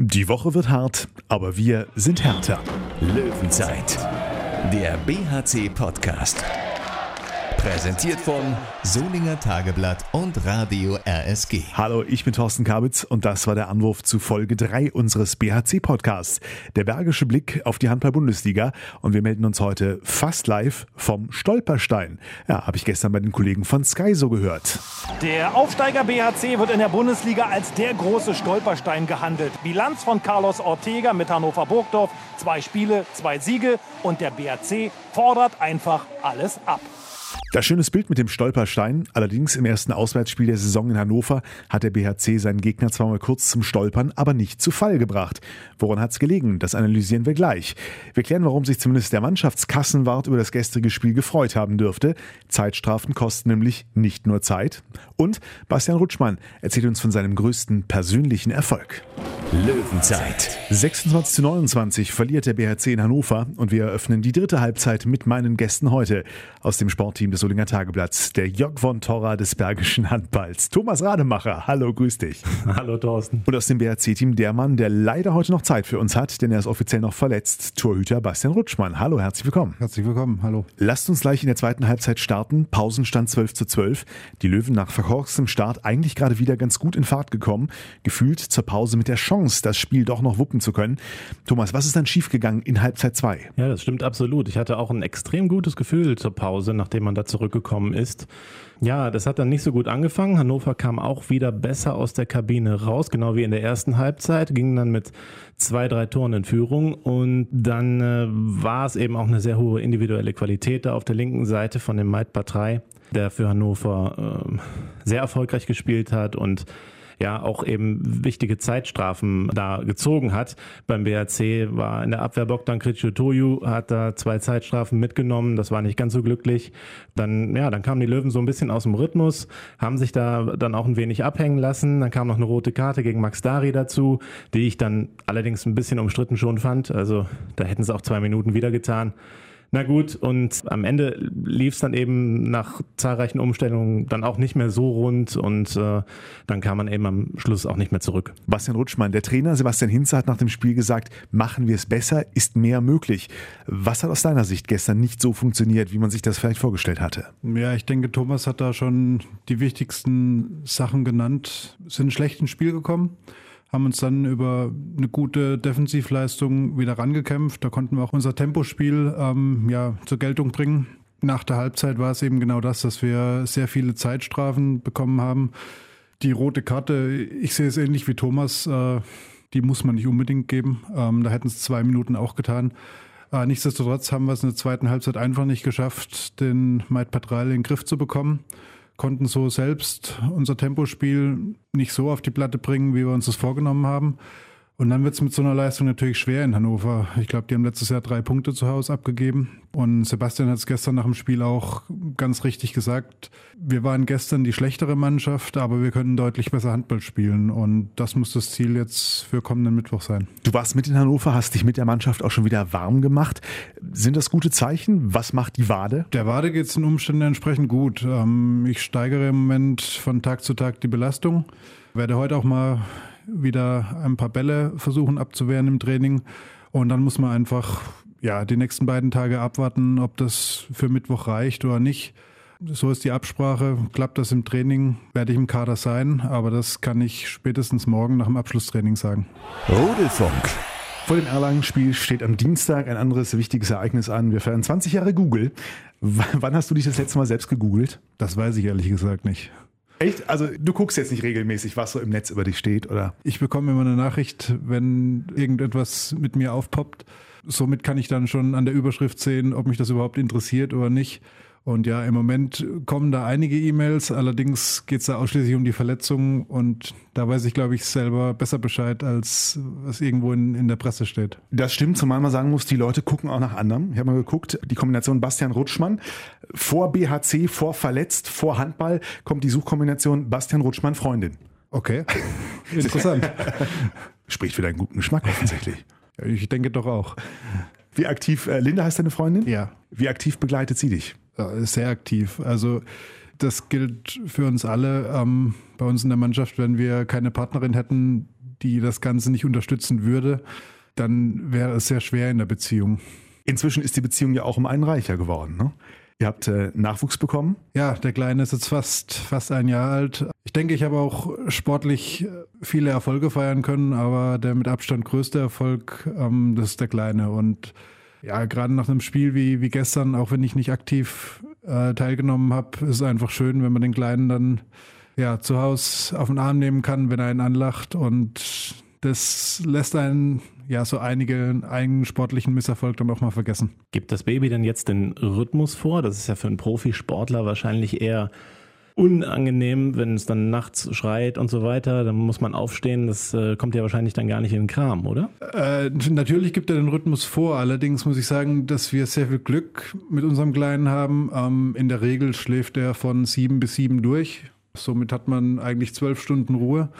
Die Woche wird hart, aber wir sind härter. Löwenzeit, der BHC-Podcast. Präsentiert von Solinger Tageblatt und Radio RSG. Hallo, ich bin Thorsten Kabitz und das war der Anruf zu Folge 3 unseres BHC-Podcasts. Der bergische Blick auf die Handball-Bundesliga und wir melden uns heute fast live vom Stolperstein. Ja, habe ich gestern bei den Kollegen von Sky so gehört. Der Aufsteiger BHC wird in der Bundesliga als der große Stolperstein gehandelt. Bilanz von Carlos Ortega mit Hannover Burgdorf, zwei Spiele, zwei Siege und der BHC fordert einfach alles ab. Das schönes Bild mit dem Stolperstein. Allerdings im ersten Auswärtsspiel der Saison in Hannover hat der BHC seinen Gegner zwar mal kurz zum Stolpern, aber nicht zu Fall gebracht. Woran hat es gelegen? Das analysieren wir gleich. Wir klären, warum sich zumindest der Mannschaftskassenwart über das gestrige Spiel gefreut haben dürfte. Zeitstrafen kosten nämlich nicht nur Zeit. Und Bastian Rutschmann erzählt uns von seinem größten persönlichen Erfolg. Löwenzeit. 26 zu 29 verliert der BHC in Hannover und wir eröffnen die dritte Halbzeit mit meinen Gästen heute aus dem Sportteam des Solinger Tageblatts, der Jörg von Torra des Bergischen Handballs. Thomas Rademacher, hallo, grüß dich. Hallo Thorsten. Und aus dem BHC-Team der Mann, der leider heute noch Zeit für uns hat, denn er ist offiziell noch verletzt, Torhüter Bastian Rutschmann. Hallo, herzlich willkommen. Herzlich willkommen, hallo. Lasst uns gleich in der zweiten Halbzeit starten. Pausenstand 12 zu 12. Die Löwen nach verkorkstem Start eigentlich gerade wieder ganz gut in Fahrt gekommen. Gefühlt zur Pause mit der Chance Chance, das Spiel doch noch wuppen zu können. Thomas, was ist dann schiefgegangen in Halbzeit 2? Ja, das stimmt absolut. Ich hatte auch ein extrem gutes Gefühl zur Pause, nachdem man da zurückgekommen ist. Ja, das hat dann nicht so gut angefangen. Hannover kam auch wieder besser aus der Kabine raus, genau wie in der ersten Halbzeit, ging dann mit zwei, drei Toren in Führung und dann äh, war es eben auch eine sehr hohe individuelle Qualität da auf der linken Seite von dem Maid Patrei, der für Hannover äh, sehr erfolgreich gespielt hat und ja auch eben wichtige Zeitstrafen da gezogen hat. Beim BRC war in der Abwehr Bogdan Kritschutoju, hat da zwei Zeitstrafen mitgenommen, das war nicht ganz so glücklich. Dann, ja, dann kamen die Löwen so ein bisschen aus dem Rhythmus, haben sich da dann auch ein wenig abhängen lassen. Dann kam noch eine rote Karte gegen Max Dari dazu, die ich dann allerdings ein bisschen umstritten schon fand. Also da hätten sie auch zwei Minuten wieder getan. Na gut, und am Ende lief es dann eben nach zahlreichen Umstellungen dann auch nicht mehr so rund und äh, dann kam man eben am Schluss auch nicht mehr zurück. Bastian Rutschmann, der Trainer Sebastian Hinze hat nach dem Spiel gesagt, machen wir es besser, ist mehr möglich. Was hat aus deiner Sicht gestern nicht so funktioniert, wie man sich das vielleicht vorgestellt hatte? Ja, ich denke, Thomas hat da schon die wichtigsten Sachen genannt. Sind schlecht ins Spiel gekommen haben uns dann über eine gute Defensivleistung wieder rangekämpft. Da konnten wir auch unser Tempospiel ähm, ja, zur Geltung bringen. Nach der Halbzeit war es eben genau das, dass wir sehr viele Zeitstrafen bekommen haben. Die rote Karte, ich sehe es ähnlich wie Thomas, äh, die muss man nicht unbedingt geben. Ähm, da hätten es zwei Minuten auch getan. Äh, nichtsdestotrotz haben wir es in der zweiten Halbzeit einfach nicht geschafft, den Maid Patral in den Griff zu bekommen konnten so selbst unser Tempospiel nicht so auf die Platte bringen, wie wir uns das vorgenommen haben. Und dann wird es mit so einer Leistung natürlich schwer in Hannover. Ich glaube, die haben letztes Jahr drei Punkte zu Hause abgegeben. Und Sebastian hat es gestern nach dem Spiel auch ganz richtig gesagt. Wir waren gestern die schlechtere Mannschaft, aber wir können deutlich besser Handball spielen. Und das muss das Ziel jetzt für kommenden Mittwoch sein. Du warst mit in Hannover, hast dich mit der Mannschaft auch schon wieder warm gemacht. Sind das gute Zeichen? Was macht die Wade? Der Wade geht es in Umständen entsprechend gut. Ähm, ich steigere im Moment von Tag zu Tag die Belastung. Werde heute auch mal wieder ein paar Bälle versuchen abzuwehren im Training. Und dann muss man einfach ja, die nächsten beiden Tage abwarten, ob das für Mittwoch reicht oder nicht. So ist die Absprache. Klappt das im Training, werde ich im Kader sein, aber das kann ich spätestens morgen nach dem Abschlusstraining sagen. Rudelfunk. Vor dem Erlangen-Spiel steht am Dienstag ein anderes wichtiges Ereignis an. Wir feiern 20 Jahre Google. W wann hast du dich das letzte Mal selbst gegoogelt? Das weiß ich ehrlich gesagt nicht. Echt? Also du guckst jetzt nicht regelmäßig, was so im Netz über dich steht, oder? Ich bekomme immer eine Nachricht, wenn irgendetwas mit mir aufpoppt. Somit kann ich dann schon an der Überschrift sehen, ob mich das überhaupt interessiert oder nicht. Und ja, im Moment kommen da einige E-Mails, allerdings geht es da ausschließlich um die Verletzungen und da weiß ich, glaube ich, selber besser Bescheid, als was irgendwo in, in der Presse steht. Das stimmt, zumal man sagen muss, die Leute gucken auch nach anderem. Ich habe mal geguckt, die Kombination Bastian Rutschmann vor BHC, vor Verletzt, vor Handball kommt die Suchkombination Bastian Rutschmann Freundin. Okay, interessant. Spricht für deinen guten Geschmack offensichtlich. Ich denke doch auch. Wie aktiv, äh, Linda heißt deine Freundin? Ja. Wie aktiv begleitet sie dich? sehr aktiv. Also das gilt für uns alle. Ähm, bei uns in der Mannschaft, wenn wir keine Partnerin hätten, die das Ganze nicht unterstützen würde, dann wäre es sehr schwer in der Beziehung. Inzwischen ist die Beziehung ja auch um einen reicher geworden. Ne? Ihr habt äh, Nachwuchs bekommen? Ja, der Kleine ist jetzt fast, fast ein Jahr alt. Ich denke, ich habe auch sportlich viele Erfolge feiern können, aber der mit Abstand größte Erfolg, ähm, das ist der Kleine. Und ja, gerade nach einem Spiel wie, wie gestern, auch wenn ich nicht aktiv äh, teilgenommen habe, ist es einfach schön, wenn man den Kleinen dann ja, zu Hause auf den Arm nehmen kann, wenn er ihn anlacht. Und das lässt einen ja so einige einen sportlichen Misserfolg dann auch mal vergessen. Gibt das Baby denn jetzt den Rhythmus vor? Das ist ja für einen Profisportler wahrscheinlich eher unangenehm, wenn es dann nachts schreit und so weiter. Dann muss man aufstehen. Das äh, kommt ja wahrscheinlich dann gar nicht in den Kram, oder? Äh, natürlich gibt er den Rhythmus vor. Allerdings muss ich sagen, dass wir sehr viel Glück mit unserem Kleinen haben. Ähm, in der Regel schläft er von sieben bis sieben durch. Somit hat man eigentlich zwölf Stunden Ruhe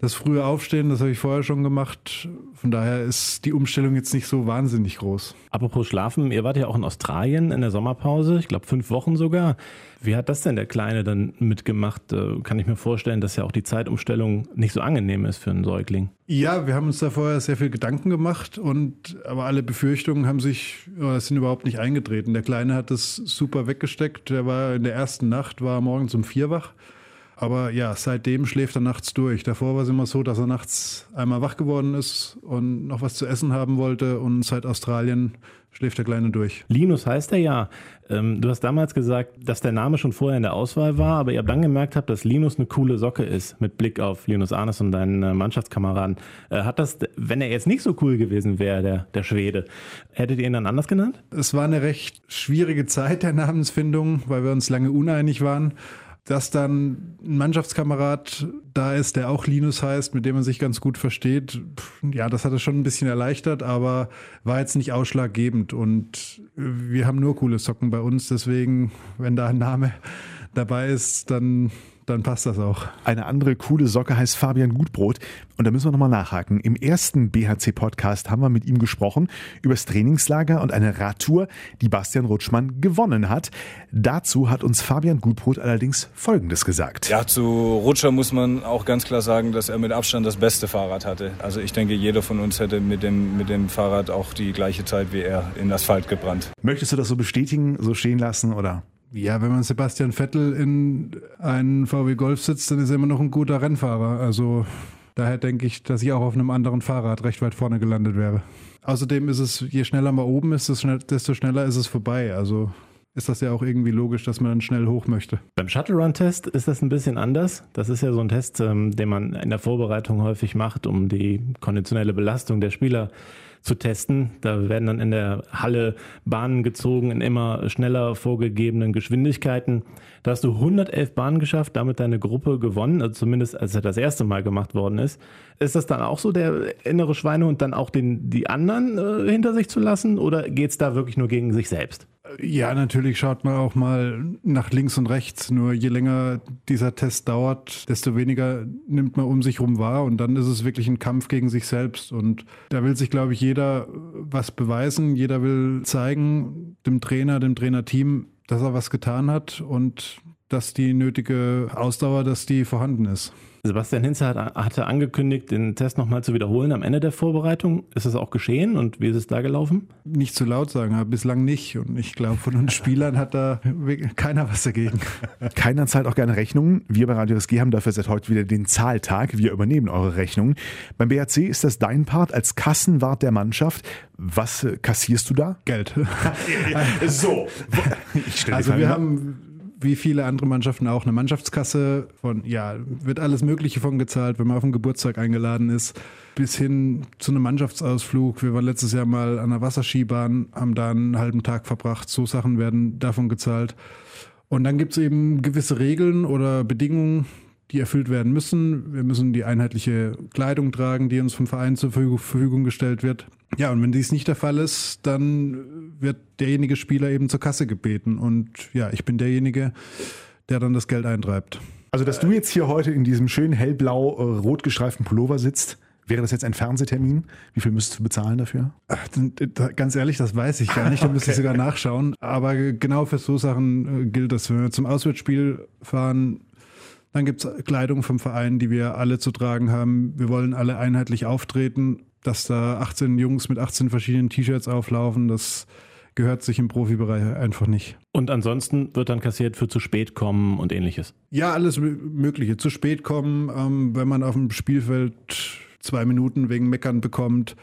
das frühe Aufstehen, das habe ich vorher schon gemacht. Von daher ist die Umstellung jetzt nicht so wahnsinnig groß. Apropos Schlafen, ihr wart ja auch in Australien in der Sommerpause, ich glaube fünf Wochen sogar. Wie hat das denn der Kleine dann mitgemacht? Äh, kann ich mir vorstellen, dass ja auch die Zeitumstellung nicht so angenehm ist für einen Säugling. Ja, wir haben uns da vorher sehr viel Gedanken gemacht und aber alle Befürchtungen haben sich oder sind überhaupt nicht eingetreten. Der Kleine hat das super weggesteckt. Der war in der ersten Nacht, war morgens um vier wach aber ja, seitdem schläft er nachts durch. Davor war es immer so, dass er nachts einmal wach geworden ist und noch was zu essen haben wollte. Und seit Australien schläft der Kleine durch. Linus heißt er ja. Ähm, du hast damals gesagt, dass der Name schon vorher in der Auswahl war, aber ihr habt dann gemerkt habt, dass Linus eine coole Socke ist, mit Blick auf Linus Arnes und deinen äh, Mannschaftskameraden. Äh, hat das, wenn er jetzt nicht so cool gewesen wäre, der, der Schwede, hättet ihr ihn dann anders genannt? Es war eine recht schwierige Zeit der Namensfindung, weil wir uns lange uneinig waren dass dann ein Mannschaftskamerad da ist, der auch Linus heißt, mit dem man sich ganz gut versteht, ja, das hat es schon ein bisschen erleichtert, aber war jetzt nicht ausschlaggebend. Und wir haben nur coole Socken bei uns, deswegen, wenn da ein Name dabei ist, dann dann passt das auch. Eine andere coole Socke heißt Fabian Gutbrot. Und da müssen wir nochmal nachhaken. Im ersten BHC-Podcast haben wir mit ihm gesprochen über das Trainingslager und eine Radtour, die Bastian Rutschmann gewonnen hat. Dazu hat uns Fabian Gutbrot allerdings Folgendes gesagt. Ja, zu Rutscher muss man auch ganz klar sagen, dass er mit Abstand das beste Fahrrad hatte. Also ich denke, jeder von uns hätte mit dem, mit dem Fahrrad auch die gleiche Zeit wie er in Asphalt gebrannt. Möchtest du das so bestätigen, so stehen lassen oder? Ja, wenn man Sebastian Vettel in einen VW Golf sitzt, dann ist er immer noch ein guter Rennfahrer. Also daher denke ich, dass ich auch auf einem anderen Fahrrad recht weit vorne gelandet wäre. Außerdem ist es, je schneller man oben ist, desto schneller ist es vorbei. Also ist das ja auch irgendwie logisch, dass man dann schnell hoch möchte. Beim Shuttle Run Test ist das ein bisschen anders. Das ist ja so ein Test, ähm, den man in der Vorbereitung häufig macht, um die konditionelle Belastung der Spieler zu testen. Da werden dann in der Halle Bahnen gezogen in immer schneller vorgegebenen Geschwindigkeiten. Da hast du 111 Bahnen geschafft, damit deine Gruppe gewonnen, also zumindest als er das erste Mal gemacht worden ist. Ist das dann auch so der innere Schweinehund, dann auch den, die anderen äh, hinter sich zu lassen oder geht es da wirklich nur gegen sich selbst? Ja, natürlich schaut man auch mal nach links und rechts. Nur je länger dieser Test dauert, desto weniger nimmt man um sich rum wahr. Und dann ist es wirklich ein Kampf gegen sich selbst. Und da will sich, glaube ich, jeder was beweisen. Jeder will zeigen dem Trainer, dem Trainerteam, dass er was getan hat und dass die nötige Ausdauer, dass die vorhanden ist. Sebastian Hinze hat, hatte angekündigt, den Test nochmal zu wiederholen am Ende der Vorbereitung. Ist das auch geschehen und wie ist es da gelaufen? Nicht zu laut sagen, aber bislang nicht. Und ich glaube, von uns Spielern hat da keiner was dagegen. Keiner zahlt auch gerne Rechnungen. Wir bei Radio SG haben dafür seit heute wieder den Zahltag. Wir übernehmen eure Rechnungen. Beim BRC ist das dein Part als Kassenwart der Mannschaft. Was kassierst du da? Geld. so. also wir haben wie viele andere Mannschaften auch eine Mannschaftskasse von, ja, wird alles Mögliche von gezahlt, wenn man auf einen Geburtstag eingeladen ist, bis hin zu einem Mannschaftsausflug. Wir waren letztes Jahr mal an der Wasserskibahn, haben da einen halben Tag verbracht. So Sachen werden davon gezahlt. Und dann gibt es eben gewisse Regeln oder Bedingungen, die erfüllt werden müssen. Wir müssen die einheitliche Kleidung tragen, die uns vom Verein zur Verfügung gestellt wird. Ja, und wenn dies nicht der Fall ist, dann wird derjenige Spieler eben zur Kasse gebeten. Und ja, ich bin derjenige, der dann das Geld eintreibt. Also, dass du jetzt hier heute in diesem schönen hellblau-rot gestreiften Pullover sitzt, Wäre das jetzt ein Fernsehtermin? Wie viel müsstest du bezahlen dafür? Ganz ehrlich, das weiß ich gar nicht. Da müsste okay. ich sogar nachschauen. Aber genau für so Sachen äh, gilt das. Wenn wir zum Auswärtsspiel fahren, Dann gibt es Kleidung vom Verein, die wir alle zu tragen haben. Wir wollen alle einheitlich auftreten. Dass da 18 Jungs mit 18 verschiedenen T-Shirts auflaufen, das gehört sich im Profibereich einfach nicht. Und ansonsten wird dann kassiert für zu spät kommen und ähnliches. Ja, alles Mögliche. Zu spät kommen, ähm, wenn man auf dem Spielfeld zwei Minuten wegen Meckern bekommt,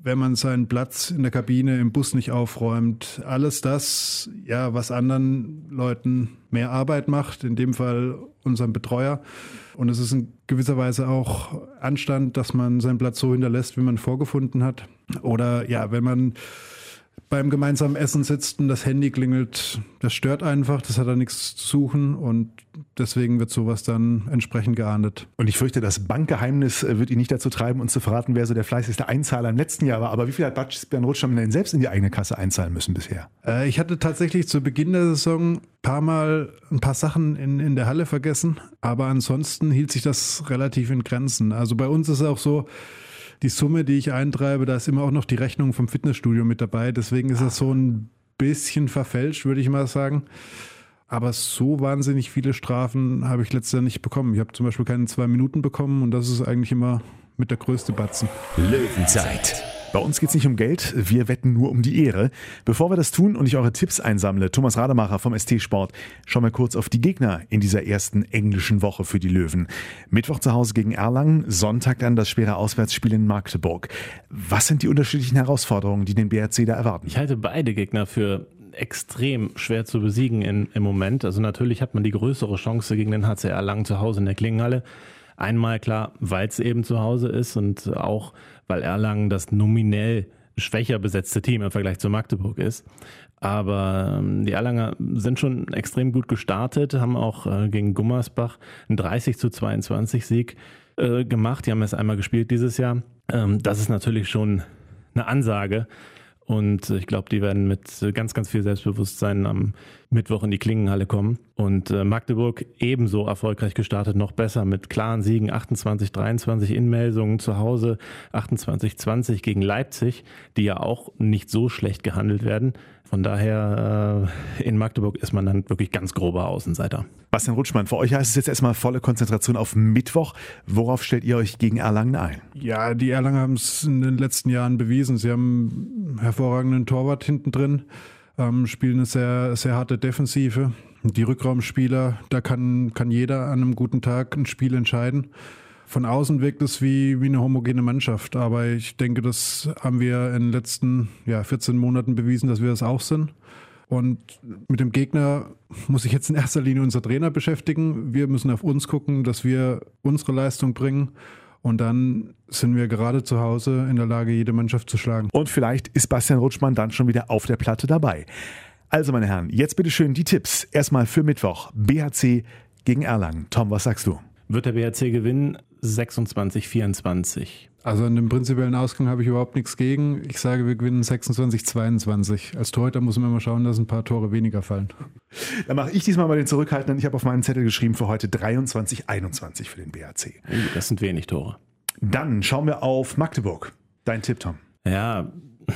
wenn man seinen Platz in der Kabine im Bus nicht aufräumt. Alles das, ja, was anderen Leuten mehr Arbeit macht, in dem Fall unserem Betreuer. Und es ist in gewisser Weise auch Anstand, dass man seinen Platz so hinterlässt, wie man vorgefunden hat. Oder ja, wenn man beim gemeinsamen Essen sitzt und das Handy klingelt, das stört einfach, das hat da nichts zu suchen und deswegen wird sowas dann entsprechend geahndet. Und ich fürchte, das Bankgeheimnis äh, wird ihn nicht dazu treiben, uns zu verraten, wer so der fleißigste Einzahler im letzten Jahr war. Aber wie viel hat Björn Rutschmann denn selbst in die eigene Kasse einzahlen müssen bisher? Äh, ich hatte tatsächlich zu Beginn der Saison ein paar Mal ein paar Sachen in, in der Halle vergessen, aber ansonsten hielt sich das relativ in Grenzen. Also bei uns ist es auch so, die Summe, die ich eintreibe, da ist immer auch noch die Rechnung vom Fitnessstudio mit dabei. Deswegen ist das so ein bisschen verfälscht, würde ich mal sagen. Aber so wahnsinnig viele Strafen habe ich letztes Jahr nicht bekommen. Ich habe zum Beispiel keine zwei Minuten bekommen und das ist eigentlich immer mit der größte Batzen. Löwenzeit. Bei uns geht es nicht um Geld, wir wetten nur um die Ehre. Bevor wir das tun und ich eure Tipps einsammle, Thomas Rademacher vom ST Sport, schauen wir kurz auf die Gegner in dieser ersten englischen Woche für die Löwen. Mittwoch zu Hause gegen Erlangen, Sonntag dann das schwere Auswärtsspiel in Magdeburg. Was sind die unterschiedlichen Herausforderungen, die den BRC da erwarten? Ich halte beide Gegner für extrem schwer zu besiegen in, im Moment. Also natürlich hat man die größere Chance gegen den HCR Erlangen zu Hause in der Klingenhalle. Einmal klar, weil es eben zu Hause ist und auch weil Erlangen das nominell schwächer besetzte Team im Vergleich zu Magdeburg ist. Aber ähm, die Erlanger sind schon extrem gut gestartet, haben auch äh, gegen Gummersbach einen 30 zu 22 Sieg äh, gemacht. Die haben es einmal gespielt dieses Jahr. Ähm, das ist natürlich schon eine Ansage. Und ich glaube, die werden mit ganz, ganz viel Selbstbewusstsein am Mittwoch in die Klingenhalle kommen. Und äh, Magdeburg ebenso erfolgreich gestartet, noch besser mit klaren Siegen 28-23 in Melsungen zu Hause, 28-20 gegen Leipzig, die ja auch nicht so schlecht gehandelt werden. Von daher äh, in Magdeburg ist man dann wirklich ganz grober Außenseiter. Bastian Rutschmann, für euch heißt es jetzt erstmal volle Konzentration auf Mittwoch. Worauf stellt ihr euch gegen Erlangen ein? Ja, die Erlangen haben es in den letzten Jahren bewiesen. Sie haben einen hervorragenden Torwart hinten drin, ähm, spielen eine sehr, sehr harte Defensive. Die Rückraumspieler, da kann, kann jeder an einem guten Tag ein Spiel entscheiden. Von außen wirkt es wie, wie eine homogene Mannschaft, aber ich denke, das haben wir in den letzten ja, 14 Monaten bewiesen, dass wir das auch sind. Und mit dem Gegner muss sich jetzt in erster Linie unser Trainer beschäftigen. Wir müssen auf uns gucken, dass wir unsere Leistung bringen. Und dann sind wir gerade zu Hause in der Lage, jede Mannschaft zu schlagen. Und vielleicht ist Bastian Rutschmann dann schon wieder auf der Platte dabei. Also, meine Herren, jetzt bitte schön die Tipps. Erstmal für Mittwoch. BHC gegen Erlangen. Tom, was sagst du? Wird der BHC gewinnen? 26, 24. Also an dem prinzipiellen Ausgang habe ich überhaupt nichts gegen. Ich sage, wir gewinnen 26, 22. Als Torhüter muss man immer schauen, dass ein paar Tore weniger fallen. Dann mache ich diesmal mal den Zurückhaltenden. Ich habe auf meinen Zettel geschrieben für heute 23, 21 für den BHC. Das sind wenig Tore. Dann schauen wir auf Magdeburg. Dein Tipp, Tom. Ja,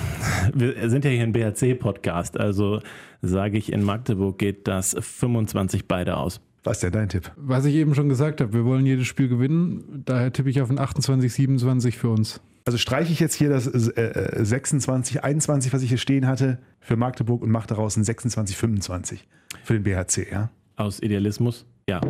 wir sind ja hier ein BHC-Podcast, also sage ich, in Magdeburg geht das 25 beide aus. Was ist denn dein Tipp? Was ich eben schon gesagt habe, wir wollen jedes Spiel gewinnen. Daher tippe ich auf ein 28, 27 für uns. Also streiche ich jetzt hier das äh, 26, 21, was ich hier stehen hatte, für Magdeburg und mache daraus ein 26, 25 für den BHC, ja? Aus Idealismus, ja.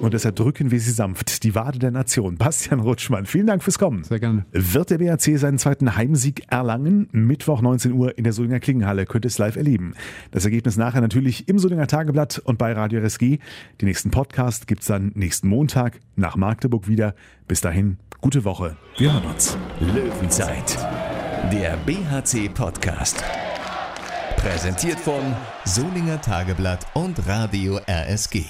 Und deshalb drücken wir sie sanft. Die Wade der Nation. Bastian Rutschmann, vielen Dank fürs Kommen. Sehr gerne. Wird der BRC seinen zweiten Heimsieg erlangen? Mittwoch 19 Uhr in der Solinger Klingenhalle könnt ihr es live erleben. Das Ergebnis nachher natürlich im Solinger Tageblatt und bei Radio RSG. Den nächsten Podcast gibt es dann nächsten Montag nach Magdeburg wieder. Bis dahin, gute Woche. Wir hören uns. Löwenzeit, der BHC-Podcast. Präsentiert von Solinger Tageblatt und Radio RSG.